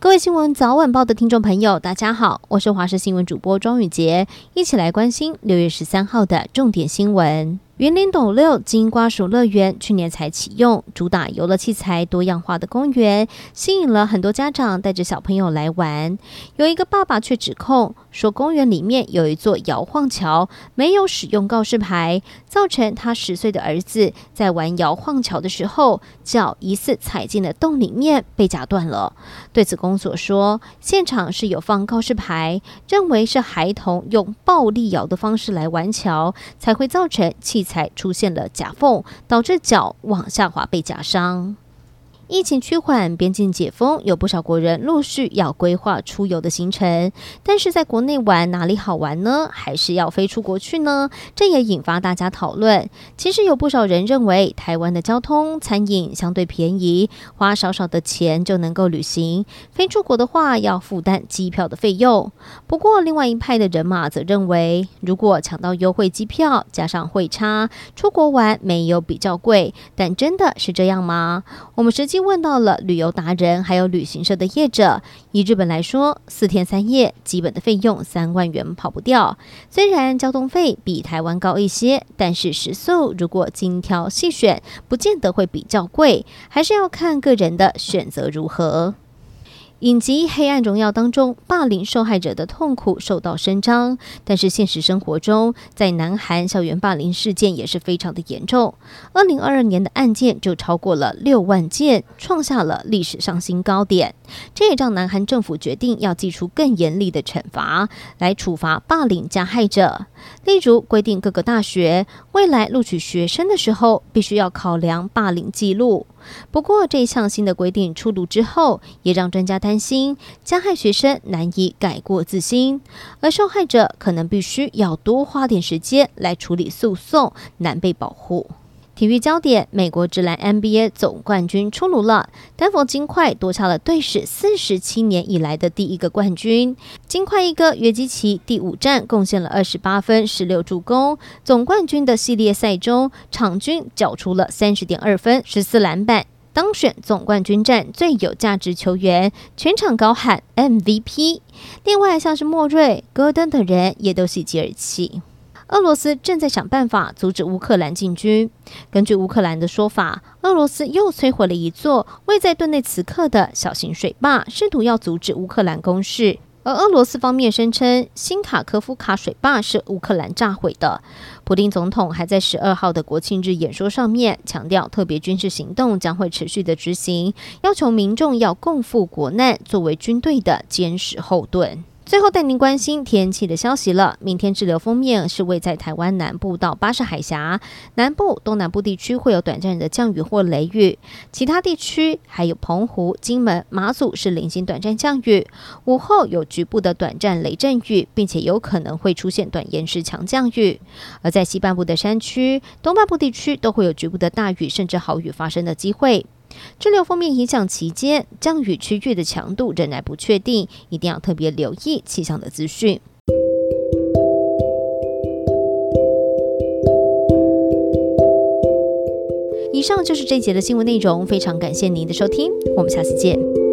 各位新闻早晚报的听众朋友，大家好，我是华视新闻主播庄宇洁，一起来关心六月十三号的重点新闻。云林斗六金瓜鼠乐园去年才启用，主打游乐器材多样化的公园，吸引了很多家长带着小朋友来玩。有一个爸爸却指控说，公园里面有一座摇晃桥，没有使用告示牌，造成他十岁的儿子在玩摇晃桥的时候，脚疑似踩进了洞里面，被夹断了。对此，公所说，现场是有放告示牌，认为是孩童用暴力摇的方式来玩桥，才会造成器才出现了夹缝，导致脚往下滑被夹伤。疫情趋缓，边境解封，有不少国人陆续要规划出游的行程。但是在国内玩哪里好玩呢？还是要飞出国去呢？这也引发大家讨论。其实有不少人认为，台湾的交通、餐饮相对便宜，花少少的钱就能够旅行。飞出国的话，要负担机票的费用。不过，另外一派的人马则认为，如果抢到优惠机票，加上汇差，出国玩没有比较贵。但真的是这样吗？我们实际。问到了旅游达人，还有旅行社的业者。以日本来说，四天三夜基本的费用三万元跑不掉。虽然交通费比台湾高一些，但是食宿如果精挑细选，不见得会比较贵，还是要看个人的选择如何。影集《黑暗荣耀》当中，霸凌受害者的痛苦受到伸张，但是现实生活中，在南韩校园霸凌事件也是非常的严重。二零二二年的案件就超过了六万件，创下了历史上新高点。这也让南韩政府决定要祭出更严厉的惩罚，来处罚霸凌加害者。例如，规定各个大学未来录取学生的时候，必须要考量霸凌记录。不过，这项新的规定出炉之后，也让专家担心加害学生难以改过自新，而受害者可能必须要多花点时间来处理诉讼，难被保护。体育焦点：美国职篮 NBA 总冠军出炉了，丹佛金块夺下了队史四十七年以来的第一个冠军。金块一哥约基奇第五战贡献了二十八分、十六助攻，总冠军的系列赛中场均缴出了三十点二分、十四篮板，当选总冠军战最有价值球员，全场高喊 MVP。另外，像是莫瑞、戈登等人也都喜极而泣。俄罗斯正在想办法阻止乌克兰进军。根据乌克兰的说法，俄罗斯又摧毁了一座位在顿内茨克的小型水坝，试图要阻止乌克兰攻势。而俄罗斯方面声称，新卡科夫卡水坝是乌克兰炸毁的。普丁总统还在十二号的国庆日演说上面强调，特别军事行动将会持续的执行，要求民众要共赴国难，作为军队的坚实后盾。最后带您关心天气的消息了。明天滞留锋面是位在台湾南部到巴士海峡南部、东南部地区会有短暂的降雨或雷雨，其他地区还有澎湖、金门、马祖是零星短暂降雨，午后有局部的短暂雷阵雨，并且有可能会出现短延时强降雨。而在西半部的山区、东半部地区都会有局部的大雨甚至豪雨发生的机会。这六方面影响期间，降雨区域的强度仍然不确定，一定要特别留意气象的资讯。以上就是这节的新闻内容，非常感谢您的收听，我们下次见。